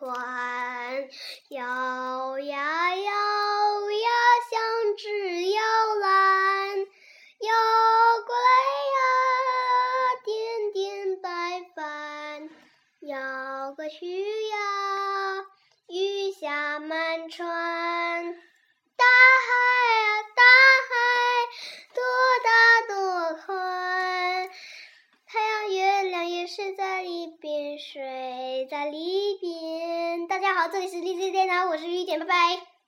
宽，摇呀摇呀，像只摇篮，摇过来呀，点点白帆，摇过去呀，雨下满船。大海啊，大海，多大多宽，太阳、月亮也是在里边，睡在里边。大家好，这里是荔枝电脑，我是雨点，拜拜。